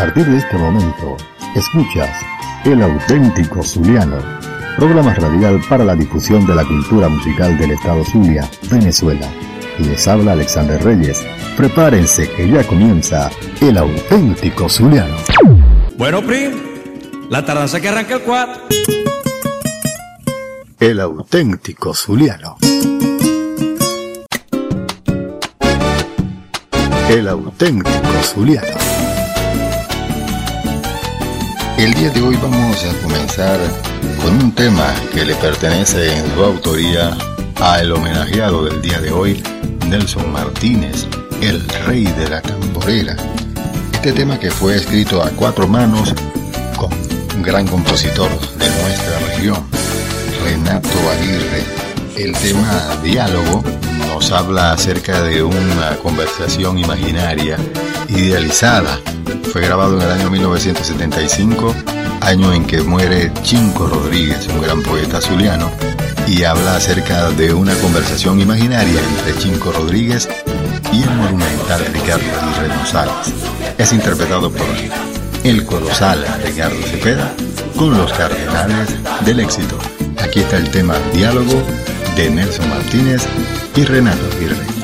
partir de este momento, escuchas El auténtico Zuliano, programa radial para la difusión de la cultura musical del Estado Zulia, Venezuela. Les habla Alexander Reyes. Prepárense que ya comienza El auténtico Zuliano. Bueno, Pri, la tardanza que arranca el 4. El auténtico Zuliano. El auténtico Zuliano. El día de hoy vamos a comenzar con un tema que le pertenece en su autoría a el homenajeado del día de hoy, Nelson Martínez, el rey de la tamborera. Este tema que fue escrito a cuatro manos con un gran compositor de nuestra región, Renato Aguirre. El tema diálogo nos habla acerca de una conversación imaginaria, idealizada, fue grabado en el año 1975, año en que muere Chinco Rodríguez, un gran poeta zuliano, y habla acerca de una conversación imaginaria entre Chinco Rodríguez y el monumental Ricardo Aguirre González. Es interpretado por el colosal Ricardo Cepeda con los cardenales del éxito. Aquí está el tema Diálogo de Nelson Martínez y Renato Aguirre.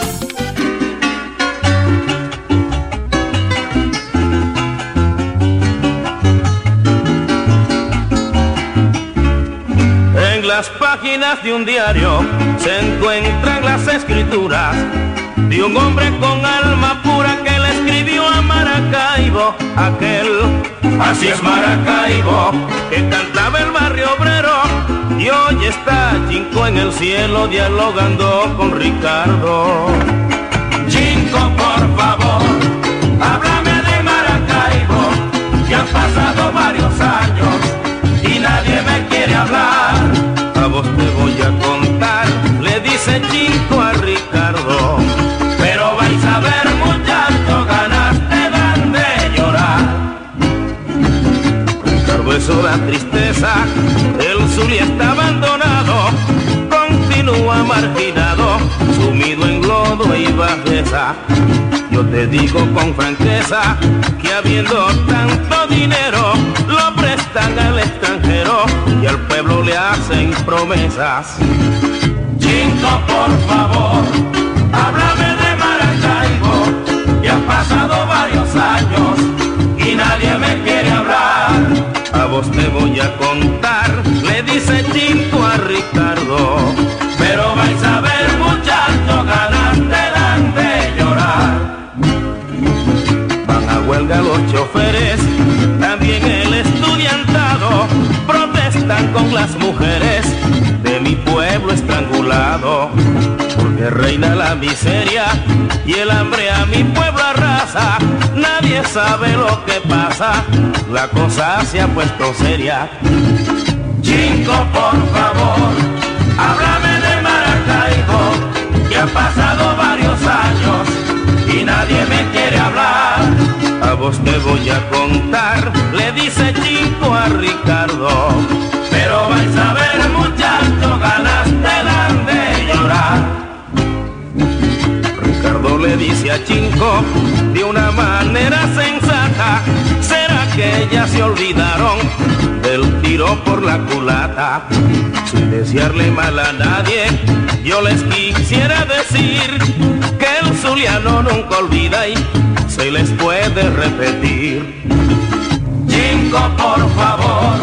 Las páginas de un diario se encuentran las escrituras de un hombre con alma pura que le escribió a Maracaibo, aquel, así es Maracaibo, que cantaba el barrio obrero y hoy está Chinco en el cielo dialogando con Ricardo. Chinco, por favor, háblame de Maracaibo, que han pasado varios años y nadie me quiere hablar Chico a Ricardo. Pero vais a ver muchacho, ganas te dan de llorar. Ricardo es la tristeza, el Zulia está abandonado, continúa marginado, sumido en lodo y bajeza. Yo te digo con franqueza que habiendo tanto dinero lo prestan al extranjero y al pueblo le hacen promesas. Te voy a contar, le dice Chingo a Ricardo, pero vais a ver muchachos, ganas te dan de llorar. Van a huelga los choferes, también el estudiantado protestan con las mujeres. de Porque reina la miseria y el hambre a mi pueblo arrasa. Nadie sabe lo que pasa, la cosa se ha puesto seria. Chingo, por favor, háblame de Maracaibo, que han pasado varios años y nadie me quiere hablar. A vos te voy a contar, le dice Chico a Ricardo. Que ya se olvidaron del tiro por la culata? Sin desearle mal a nadie, yo les quisiera decir que el zuliano nunca olvida y se les puede repetir. Chinco, por favor,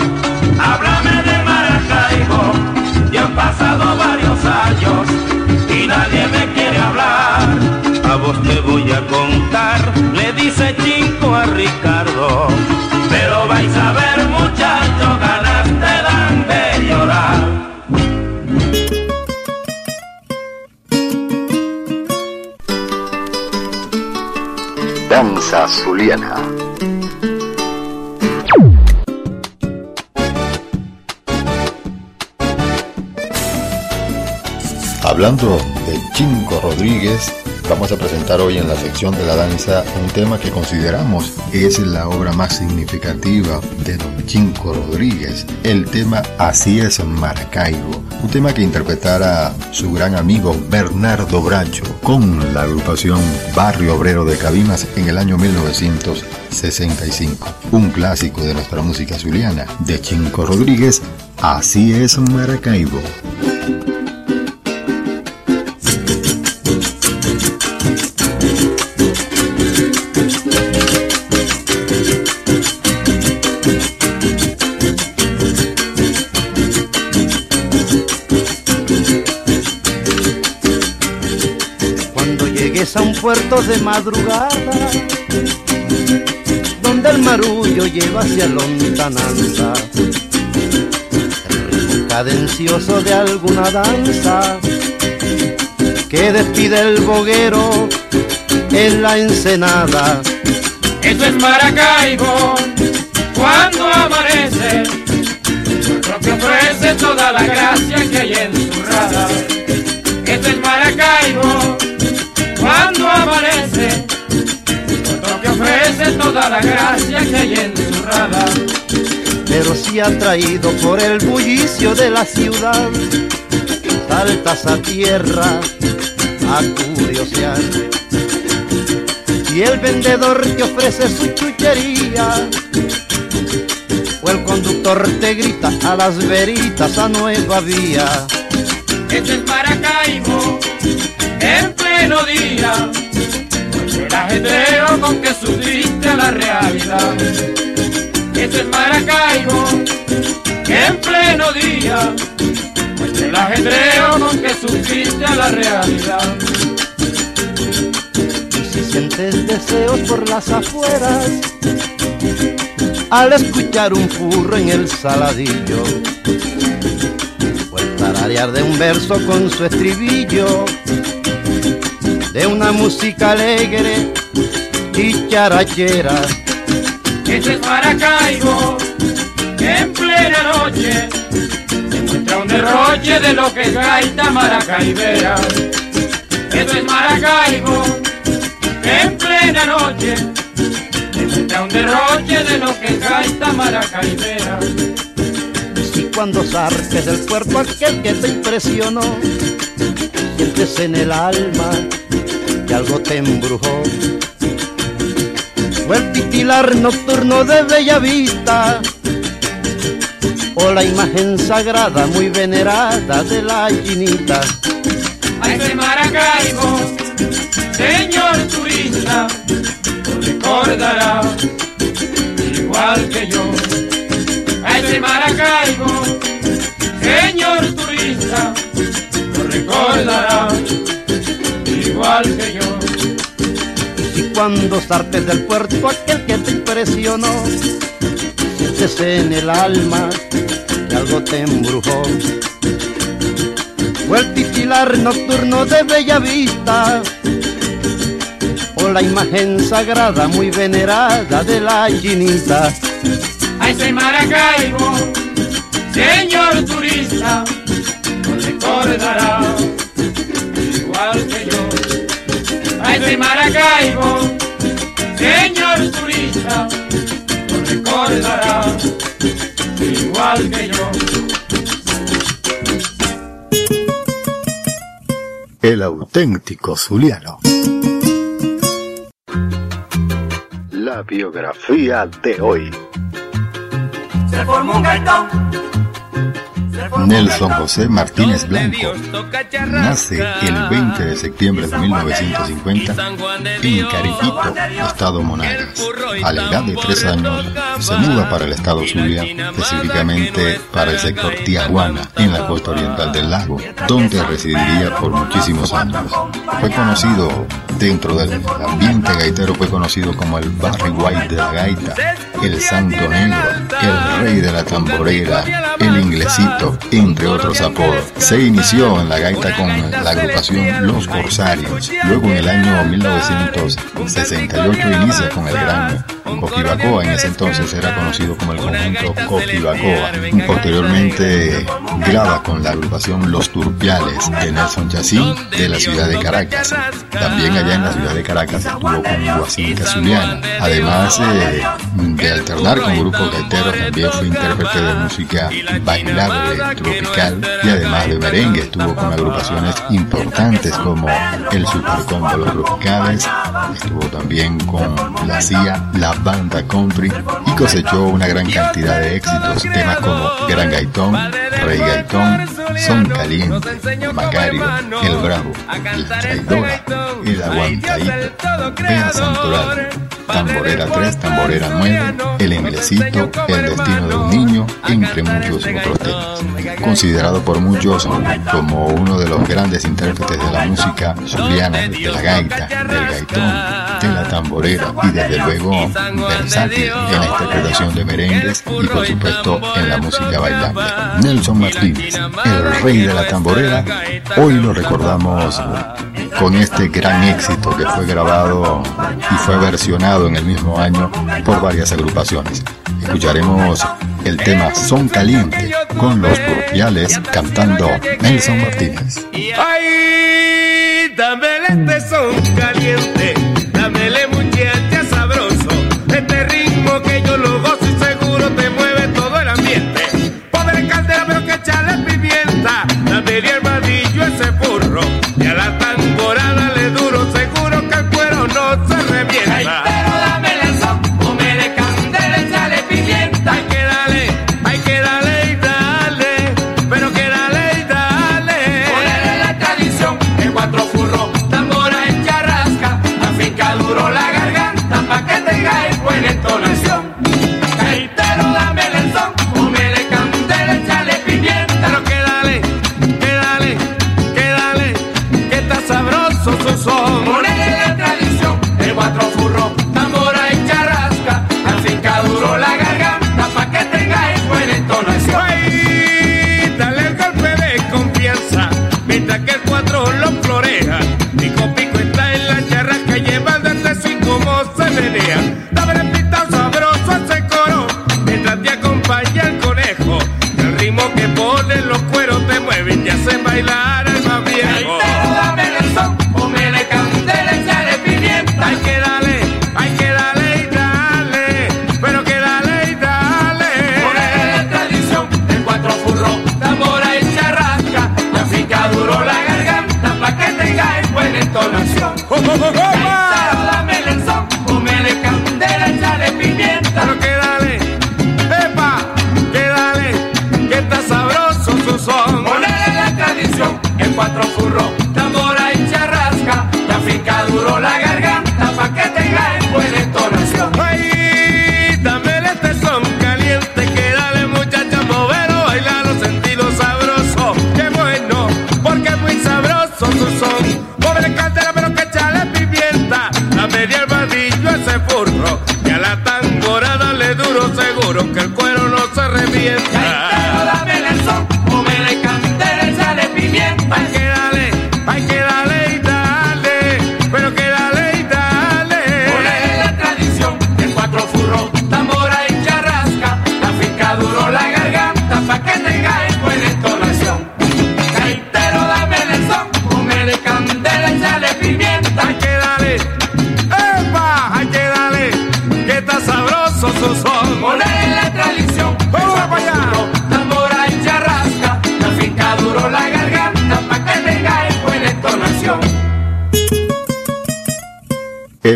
háblame de Maracaibo, ya han pasado varios años y nadie me quiere hablar. A vos te voy a contar, le dice Chinco a Ricardo, vais a ver muchachos, ganas te dan de llorar. Danza Zuliana. Hablando de Chinco Rodríguez, vamos a presentar hoy en la sección de la danza un tema que consideramos es la obra más significativa de Don Chinco Rodríguez, el tema Así es Maracaibo, un tema que interpretara su gran amigo Bernardo Bracho con la agrupación Barrio Obrero de Cabimas en el año 1965. Un clásico de nuestra música zuliana de Chinco Rodríguez, Así es Maracaibo. A un puerto de madrugada, donde el marullo lleva hacia lontananza, el ritmo cadencioso de alguna danza que despide el boguero en la ensenada. Eso es Maracaibo, cuando amanece, lo que ofrece toda la gracia que hay en su rada. Eso es Maracaibo ofrece toda la gracia que hay en su rada. Pero si atraído por el bullicio de la ciudad, saltas a tierra a curiosear. Y el vendedor te ofrece su chuchería, o el conductor te grita a las veritas a nueva vía. Este es Maracaibo, en pleno día, el ajedreo con que subiste la realidad. Esto es Maracaibo, en pleno día, el ajedreo con que subiste la realidad. Y si sientes deseos por las afueras, al escuchar un furro en el saladillo, o el tararear de un verso con su estribillo, de una música alegre y charachera. Esto es Maracaibo, en plena noche se muestra un derroche de lo que es gaita maracaibera. Esto es Maracaibo, en plena noche se muestra un derroche de lo que es gaita maracaibera. Y cuando zarpes del cuerpo aquel que te impresionó, sientes en el alma que algo te embrujó. O el titilar nocturno de Bella Vista, o la imagen sagrada muy venerada de la chinita. A ese Maracaibo, señor turista, lo recordará igual que yo. A ese Maracaibo, señor turista, lo recordará igual que yo. Y cuando zarpes del puerto aquel que te impresionó, sientes en el alma que algo te embrujó. O el titilar nocturno de Bella Vista, o la imagen sagrada muy venerada de la chinita. A ese Maracaibo, señor turista, lo recordará igual que yo. A ese Maracaibo, señor turista, lo recordará igual que yo. El auténtico Zuliano. La biografía de hoy. Se formó un gaitón. Nelson. José Martínez Blanco nace el 20 de septiembre de 1950 en Cariquito, estado Monagas. A la edad de tres años se muda para el estado Zulia, específicamente para el sector Tijuana, en la costa oriental del lago, donde residiría por muchísimos años. Fue conocido dentro del ambiente gaitero, fue conocido como el Barry White de la gaita, el Santo Negro, el Rey de la Tamborera, el Inglesito, entre otros apodos. Se inició en la gaita con la agrupación Los Corsarios. Luego en el año 1968 inicia con el gran Coquibacoa, en ese entonces era conocido como el conjunto Coquibacoa. Posteriormente graba con la agrupación Los Turpiales de Nelson Chacín de la ciudad de Caracas. También allá en la ciudad de Caracas estuvo con Guasín Casuliana. Además eh, de alternar con grupos gaiteros, también fue intérprete de música bailable tropical y además de merengue estuvo con agrupaciones importantes como el Supercombo Los Tropicales, estuvo también con la CIA, la banda country y cosechó una gran cantidad de éxitos, temas como Gran Gaitón, Rey Gaitón, Son Caliente, Macario, El Bravo, La Traidora, El Aguantadito, Vea Santoral, Tamborera 3, Tamborera 9, El Inglesito, El Destino de un Niño, entre muchos otros temas. Considerado por muchos como uno de los grandes intérpretes de la música zuliana, de la gaita, del gaitón, de la tamborera y desde luego versátil en la interpretación de merengues y por supuesto en la música bailable. Nelson Martínez, el rey de la tamborera, hoy lo recordamos con este gran éxito que fue grabado y fue versionado en el mismo año por varias agrupaciones. Escucharemos el tema Son Caliente con los Burpiales cantando Nelson Martínez. Ay, este son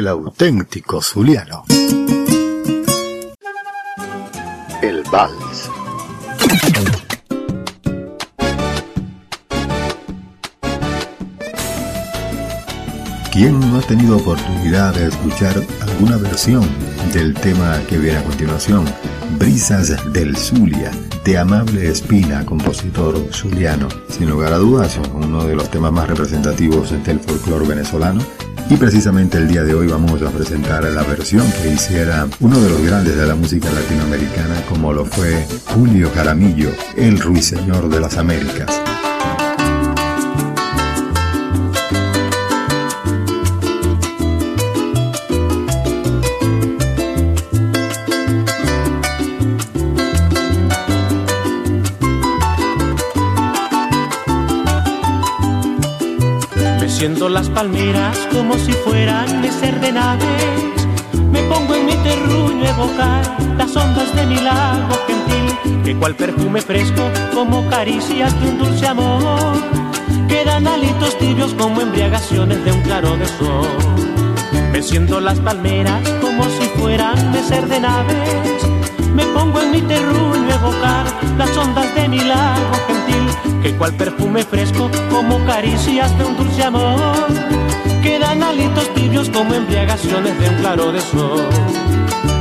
El auténtico Zuliano. El vals. ¿Quién no ha tenido oportunidad de escuchar alguna versión del tema que viene a continuación? Brisas del Zulia, de Amable Espina, compositor zuliano. Sin lugar a dudas, uno de los temas más representativos del folclore venezolano. Y precisamente el día de hoy vamos a presentar la versión que hiciera uno de los grandes de la música latinoamericana, como lo fue Julio Jaramillo, el ruiseñor de las Américas. Meciendo las palmeras como si fueran de ser de naves. Me pongo en mi terruño a evocar las ondas de mi lago gentil, que cual perfume fresco como caricias de un dulce amor. Quedan alitos tibios como embriagaciones de un claro de sol. Meciendo las palmeras como si fueran de ser de naves. Me pongo en mi terruño a evocar las ondas de mi lago gentil, que cual perfume fresco como caricias de un dulce amor. Quedan alitos tibios como embriagaciones de un claro de sol.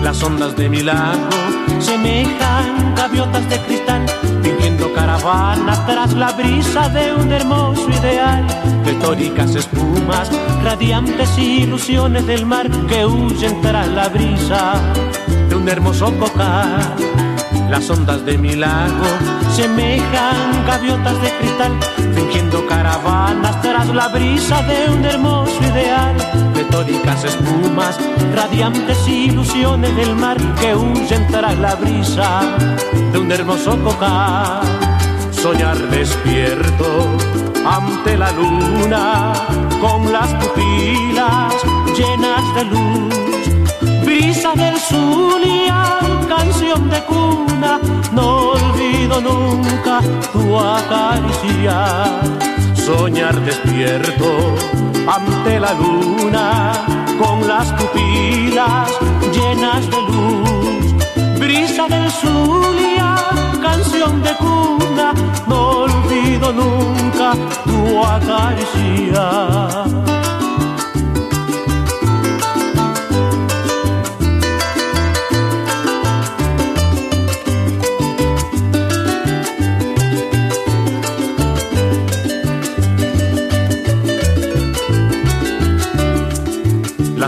Las ondas de mi lago semejan gaviotas de cristal, fingiendo caravana tras la brisa de un hermoso ideal. Retóricas espumas, radiantes ilusiones del mar que huyen tras la brisa de un hermoso cocar. Las ondas de mi lago semejan gaviotas de cristal, fingiendo caravanas tras la brisa de un hermoso ideal. Retóricas espumas, radiantes ilusiones del mar que huyen tras la brisa de un hermoso cocar. Soñar despierto ante la luna con las pupilas llenas de luz brisa del Zulia, canción de cuna, no olvido nunca tu acaricia. Soñar despierto ante la luna, con las pupilas llenas de luz. Brisa del Zulia, canción de cuna, no olvido nunca tu acaricia.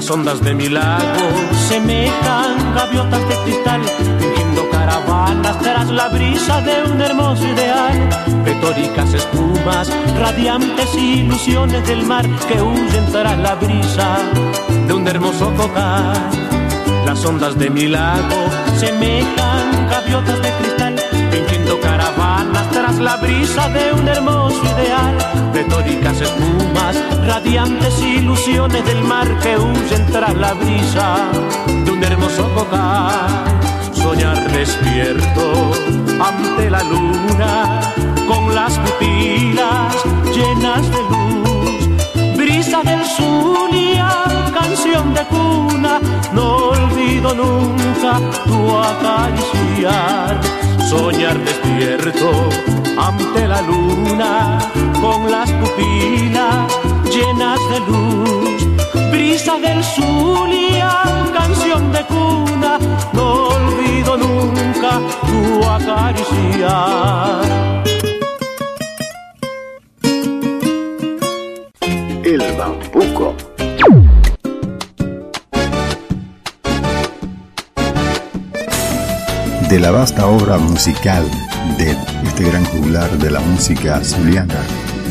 Las ondas de mi lago semejan gaviotas de cristal, fingiendo caravanas tras la brisa de un hermoso ideal. Retóricas espumas, radiantes ilusiones del mar que huyen tras la brisa de un hermoso cocar. Las ondas de mi lago semejan gaviotas de cristal, la brisa de un hermoso ideal. Retóricas espumas, radiantes ilusiones del mar que huyen tras la brisa de un hermoso cocar. Soñar despierto ante la luna con las pupilas llenas de luz. Brisa del Zulia, canción de cuna, no olvido nunca tu acariciar. Soñar despierto ante la luna con las pupilas llenas de luz. Brisa del Zulia, canción de cuna, no olvido nunca tu acariciar. El bambuco. De la vasta obra musical de este gran juglar de la música zuliana,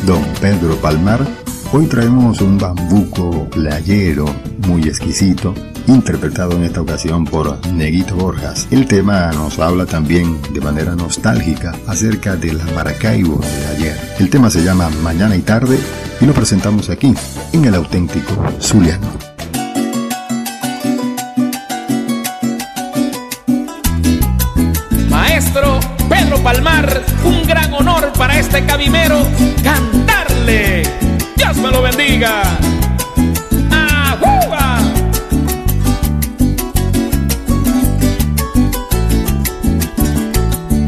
don Pedro Palmar, hoy traemos un bambuco playero muy exquisito, interpretado en esta ocasión por Neguito Borjas. El tema nos habla también de manera nostálgica acerca de la Maracaibo de ayer. El tema se llama Mañana y Tarde y lo presentamos aquí, en el auténtico Zuliano. Palmar, un gran honor para este cabimero cantarle. Dios me lo bendiga.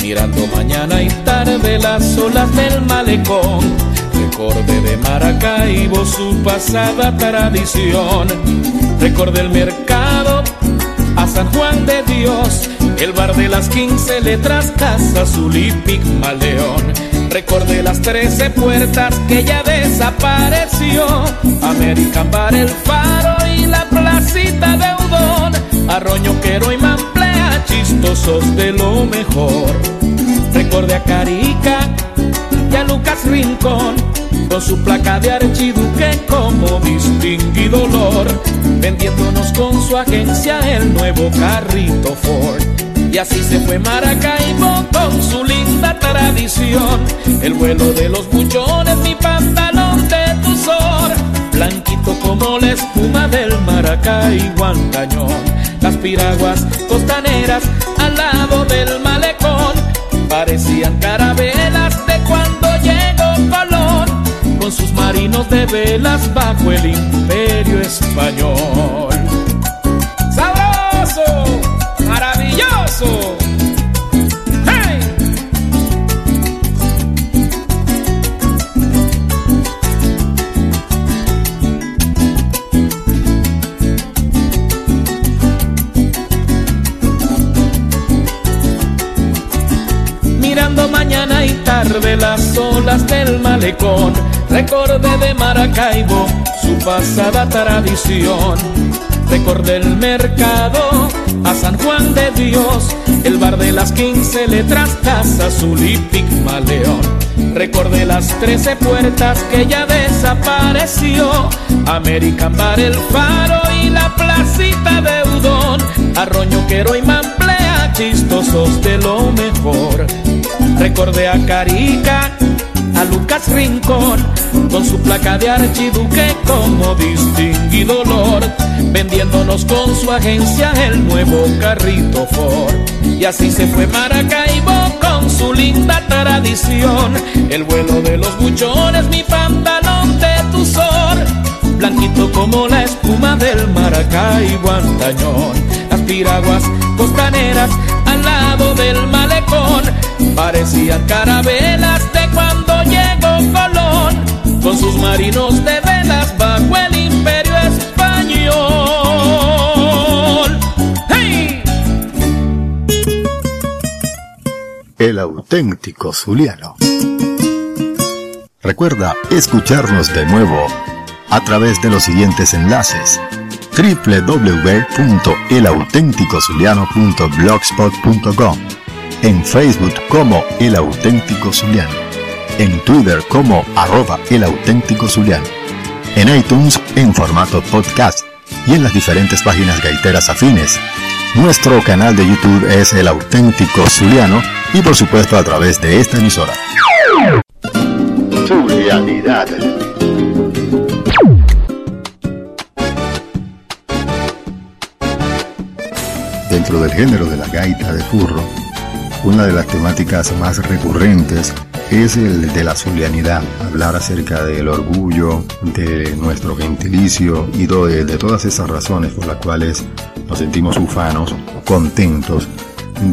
Mirando mañana y tarde las olas del malecón, recordé de Maracaibo su pasada tradición. Recordé el mercado a San Juan de Dios, el bar de las quince letras, Casa Azul y Pigmaleón. Recordé las trece puertas que ya desapareció, American Bar, el Faro y la placita de Udón, Arroñoquero y Mamplea, chistosos de lo mejor. Recordé a Carica y a Lucas Rincón, con su placa de archiduque como distinguido olor, vendiéndonos con su agencia el nuevo carrito Ford. Y así se fue Maracaibo con su linda tradición. El vuelo de los buchones, mi pantalón de tusor, blanquito como la espuma del Maracay Guantañón. Las piraguas costaneras al lado del malecón parecían carabelas de cuando llegó Colón con sus marinos de velas bajo el imperio español. Olas del malecón, recordé de Maracaibo su pasada tradición. Recordé el mercado a San Juan de Dios, el bar de las quince letras, Casa Azul y Pigmaleón. Recordé las trece puertas que ya desapareció, American Bar, el Faro y la placita de Udón, Arroñoquero y Mamplea, chistosos de lo mejor. Recordé a Carica, a Lucas Rincón, con su placa de archiduque como distinguido Lord, vendiéndonos con su agencia el nuevo carrito Ford. Y así se fue Maracaibo con su linda tradición, el vuelo de los buchones, mi pantalón de tuzor, blanquito como la espuma del Maracaibo antañón, las piraguas costaneras al lado del malecón parecían carabelas de cuando llegó Colón con sus marinos de velas bajo el imperio español. ¡Hey! El auténtico Zuliano. Recuerda escucharnos de nuevo a través de los siguientes enlaces www.elautenticozuliano.blogspot.com en Facebook como El Auténtico Zuliano, en Twitter como arroba El Auténtico Zuliano, en iTunes en formato podcast y en las diferentes páginas gaiteras afines. Nuestro canal de YouTube es El Auténtico Zuliano y por supuesto a través de esta emisora. Zulianidad. Dentro del género de la gaita de furro, una de las temáticas más recurrentes es el de la zulianidad, hablar acerca del orgullo, de nuestro gentilicio y de, de todas esas razones por las cuales nos sentimos ufanos, contentos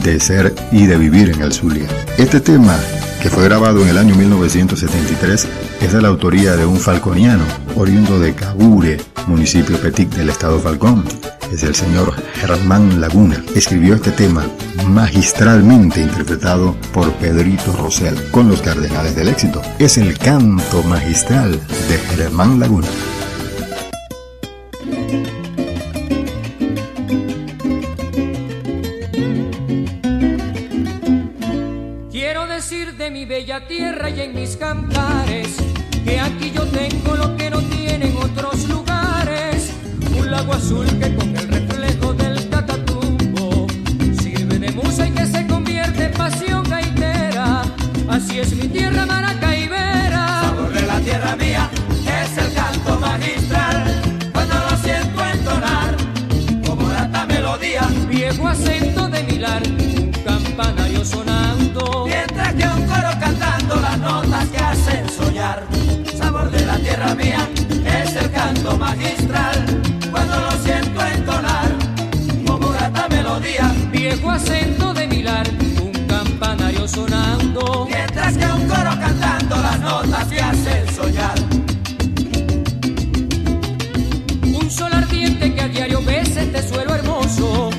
de ser y de vivir en el Zulia. Este tema, que fue grabado en el año 1973, es de la autoría de un falconiano, oriundo de Cabure, municipio Petit del estado Falcón. Es el señor Germán Laguna. Escribió este tema magistralmente interpretado por Pedrito Rosell con los Cardenales del Éxito. Es el canto magistral de Germán Laguna. Quiero decir de mi bella tierra y en mis cantares que aquí yo tengo lo que no un lago azul que con el reflejo del catatumbo sirve de musa y que se convierte en pasión gaitera. Así es mi tierra maracaibera. Sabor de la tierra mía es el canto magistral. Cuando lo siento entonar, como grata melodía, Viejo acento de milar, un campanario sonando. mientras que un coro cantando las notas que hacen soñar. Sabor de la tierra mía es el canto magistral. Melodía, Viejo acento de milar, un campanario sonando. mientras que un coro cantando las notas que hacen soñar. Un sol ardiente que a diario ves este suelo hermoso,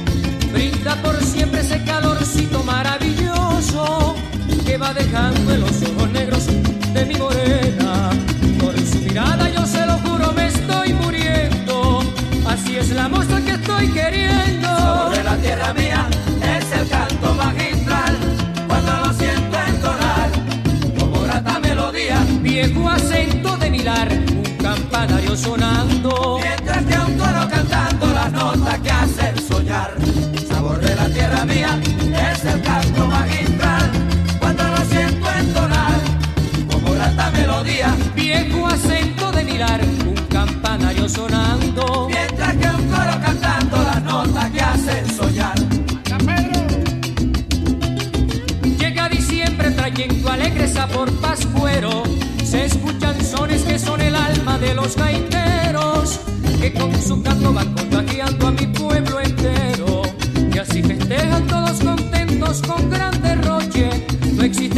brinda por siempre ese calorcito maravilloso que va dejando en los sonando.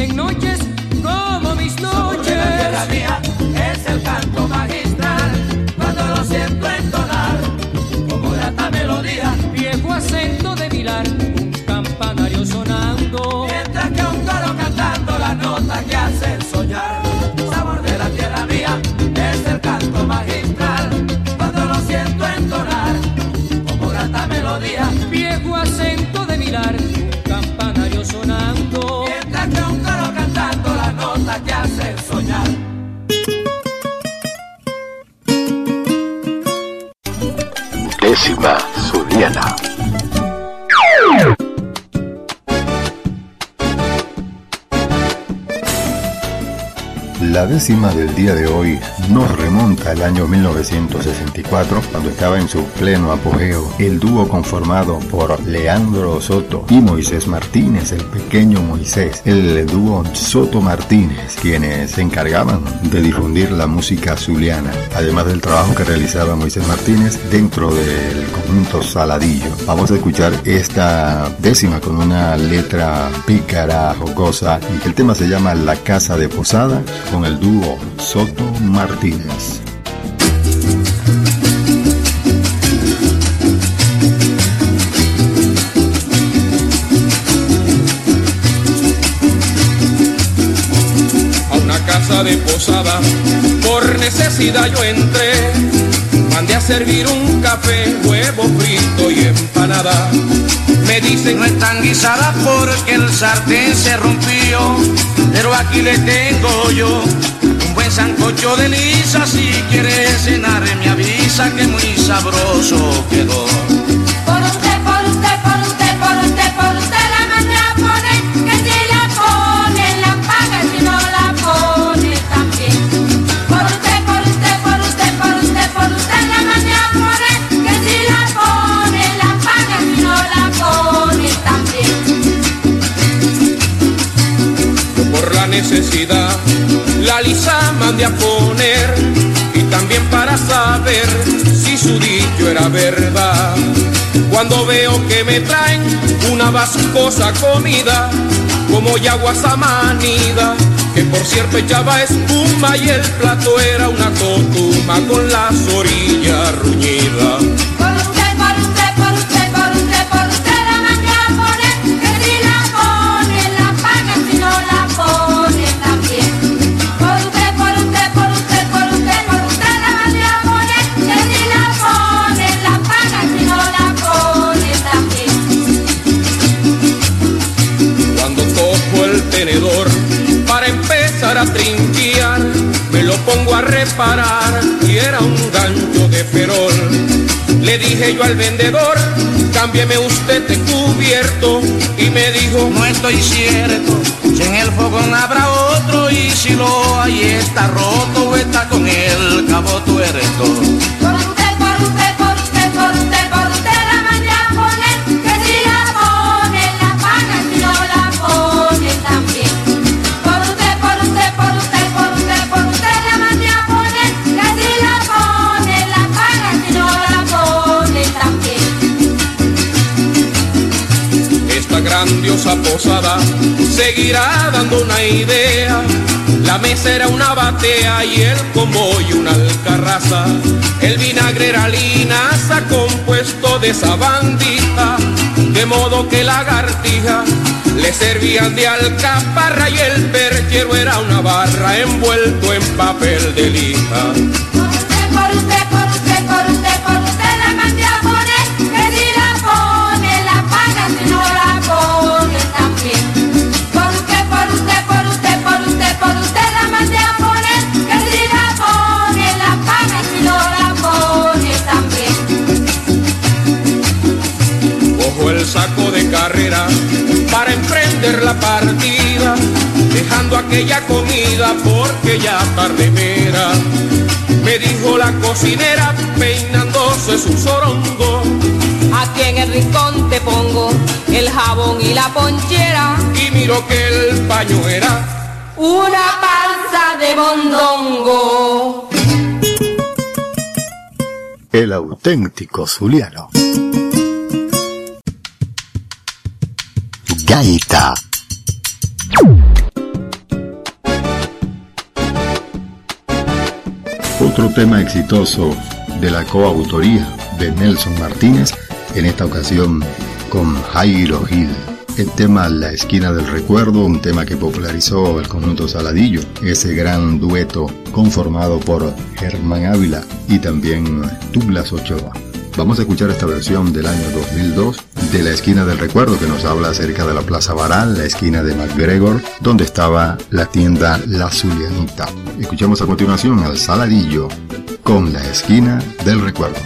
en noches Décima Zuliana. La décima del día de hoy nos remonta al año 1964, cuando estaba en su pleno apogeo el dúo conformado por Leandro Soto y Moisés Martínez, el pequeño Moisés, el dúo Soto Martínez, quienes se encargaban de difundir la música zuliana, además del trabajo que realizaba Moisés Martínez dentro del conjunto Saladillo. Vamos a escuchar esta décima con una letra pícara, jocosa, y el tema se llama La Casa de Posada el dúo Soto Martínez. a una casa de posada. Por necesidad yo entré, mandé a servir un café, huevo frito y empanada. Me dicen No están guisadas porque el sartén se rompió, pero aquí le tengo yo un buen sancocho de lisa. Si quieres cenar me avisa que muy sabroso quedó. La lisa mandé a poner y también para saber si su dicho era verdad. Cuando veo que me traen una vascosa comida, como yaguas amanida, que por cierto echaba espuma y el plato era una totuma con las orillas ruñidas. Reparar y era un gancho de perol. Le dije yo al vendedor, cámbieme usted de cubierto y me dijo, No estoy cierto, si en el fogón habrá otro y si lo hay está roto está con el cabo tuerto. Grandiosa posada seguirá dando una idea. La mesa era una batea y el y una alcarraza. El vinagre era linaza compuesto de sabandija, de modo que lagartija le servían de alcaparra y el perchero era una barra envuelto en papel de lija. Aquella comida porque ya tarde me era. Me dijo la cocinera peinándose su sorongo Aquí en el rincón te pongo el jabón y la ponchera, y miró que el paño era una panza de mondongo. El auténtico zuliano. Gaita. Otro tema exitoso de la coautoría de Nelson Martínez, en esta ocasión con Jairo Gil. El tema La esquina del recuerdo, un tema que popularizó el conjunto Saladillo, ese gran dueto conformado por Germán Ávila y también Douglas Ochoa. Vamos a escuchar esta versión del año 2002 de La esquina del recuerdo que nos habla acerca de la Plaza Baral, la esquina de McGregor, donde estaba la tienda La Zulianita. Escuchamos a continuación al Saladillo con La esquina del recuerdo.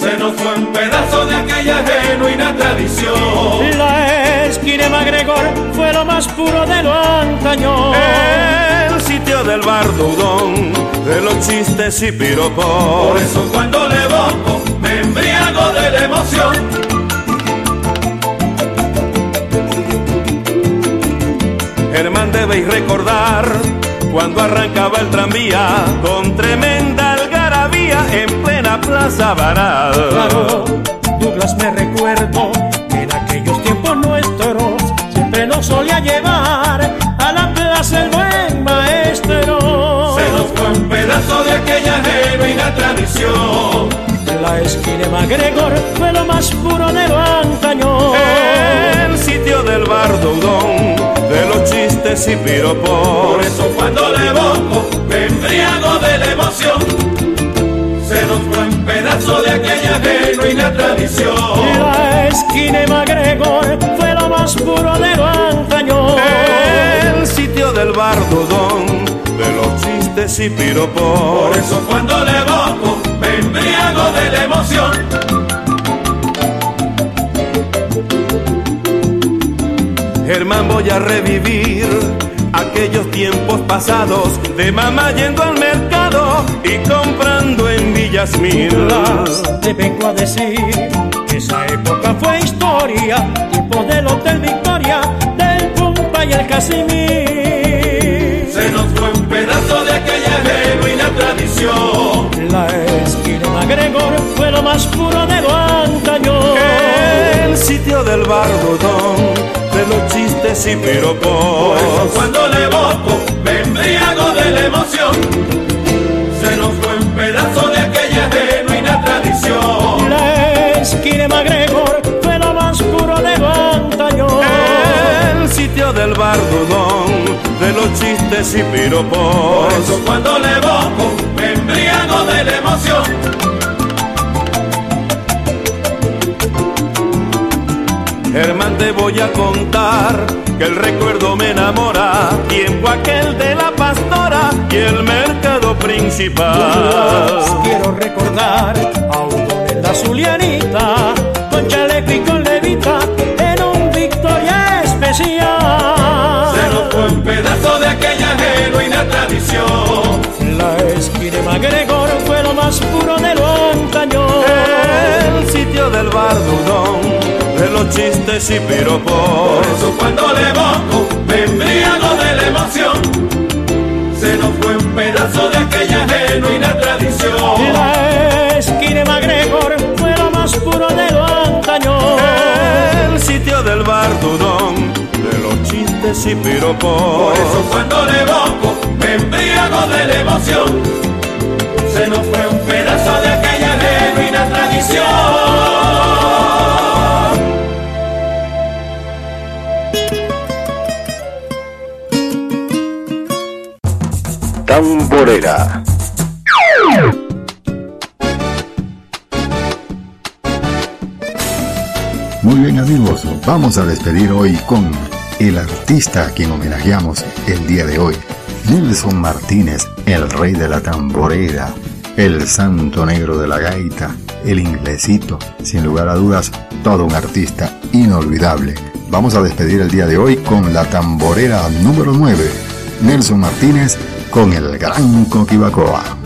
Se nos fue un pedazo de aquella genuina tradición. La esquina de MacGregor fue lo más puro de lo antaño. El sitio del bar dudón, de los chistes y piropos. Por eso cuando le boco me embriago de la emoción. Germán debéis recordar cuando arrancaba el tranvía con tremenda algarabía en plena plaza Baral. Claro, Douglas me recuerdo tradición. La esquina MacGregor fue lo más puro de lo antaño. El sitio del bar Dudón, de los chistes y piropos. Por eso cuando le boco me embriago de la emoción. Se nos fue un pedazo de aquella genuina tradición. La esquina MacGregor fue lo más puro de lo antaño. El sitio del bar Dudón, de los chistes y piropos. Por eso cuando le me de la emoción. Germán voy a revivir aquellos tiempos pasados de mamá yendo al mercado y comprando en Villas Mil. Te vengo a decir que esa época fue historia, tiempo del Hotel Victoria, del Pumpa y el Casimir. MacGregor fue lo más puro de lo antaño. El sitio del bar Dudón, de los chistes y piropos. Por eso cuando le boco me embriago de la emoción. Se nos fue un pedazo de aquella genuina tradición. La esquina de MacGregor fue lo más puro de lo antaño. El sitio del bar Dudón, de los chistes y piropos. Por eso cuando le boco me embriago de la emoción. Te voy a contar que el recuerdo me enamora, tiempo aquel de la pastora y el mercado principal. Quiero recordar a un la Zulianita, con chaleco y con levita, en un Victoria especial. Se nos fue un pedazo de aquella genuina tradición. La esquina de MacGregor fue lo más puro de lo antaño. El sitio del bar Dudón, de los chistes y piropos. Por eso cuando le boco me embriago de la emoción. Se nos fue un pedazo de aquella genuina tradición. La esquina de MacGregor fue lo más puro de lo antaño. El sitio del bar Dudón, de los chistes y piropos. Por eso cuando le boco me embriago de la emoción. Se nos fue un pedazo de aquella genuina tradición. Tamborera. Muy bien amigos, vamos a despedir hoy con el artista a quien homenajeamos el día de hoy, Nelson Martínez, el rey de la tamborera, el santo negro de la gaita, el inglesito, sin lugar a dudas, todo un artista inolvidable. Vamos a despedir el día de hoy con la tamborera número 9, Nelson Martínez con el gran Coquibacoa.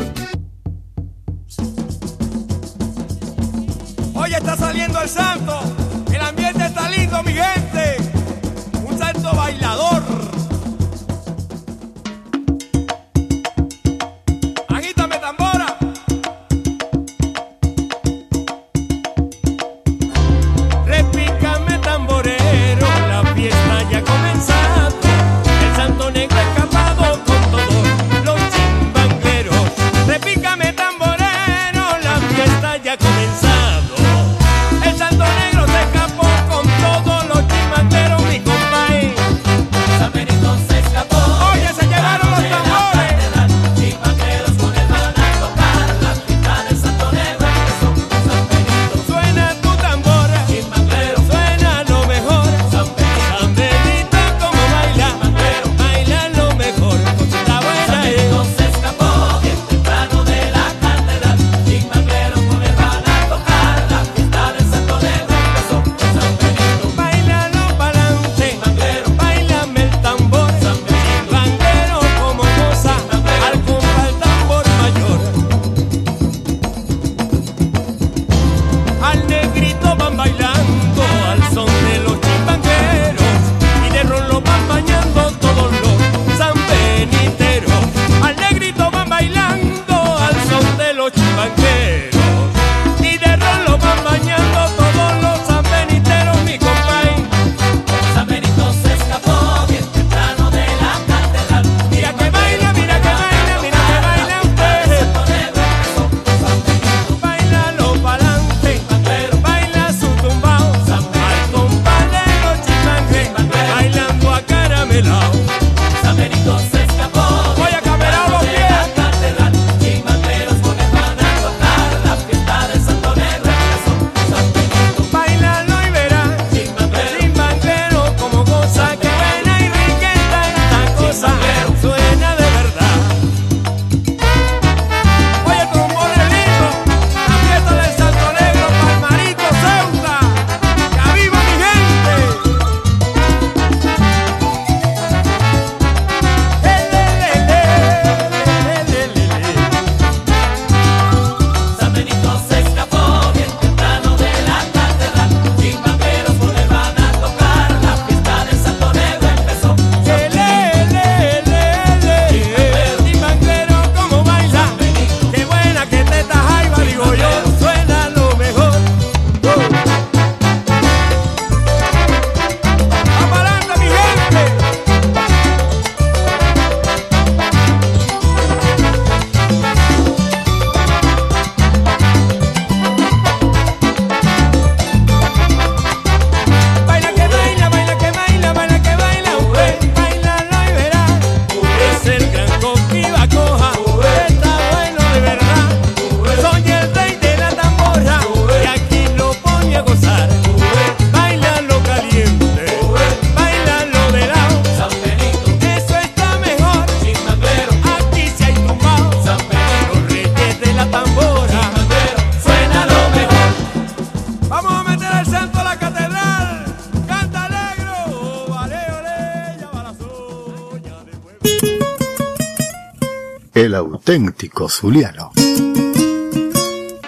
El auténtico Zuliano.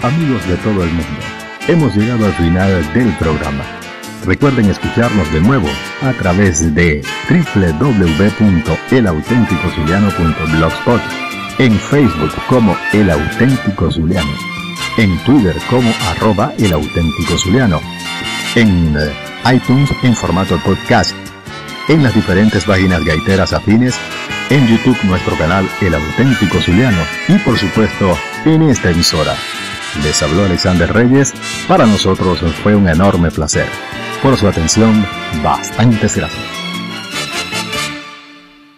Amigos de todo el mundo, hemos llegado al final del programa. Recuerden escucharnos de nuevo a través de www.elauténticozuliano.blogspot, en Facebook como El Auténtico Zuliano, en Twitter como arroba El Auténtico Zuliano, en eh, iTunes en formato podcast, en las diferentes páginas gaiteras afines en YouTube nuestro canal El Auténtico Zuliano y por supuesto en esta emisora. Les habló Alexander Reyes, para nosotros fue un enorme placer. Por su atención, bastantes gracias.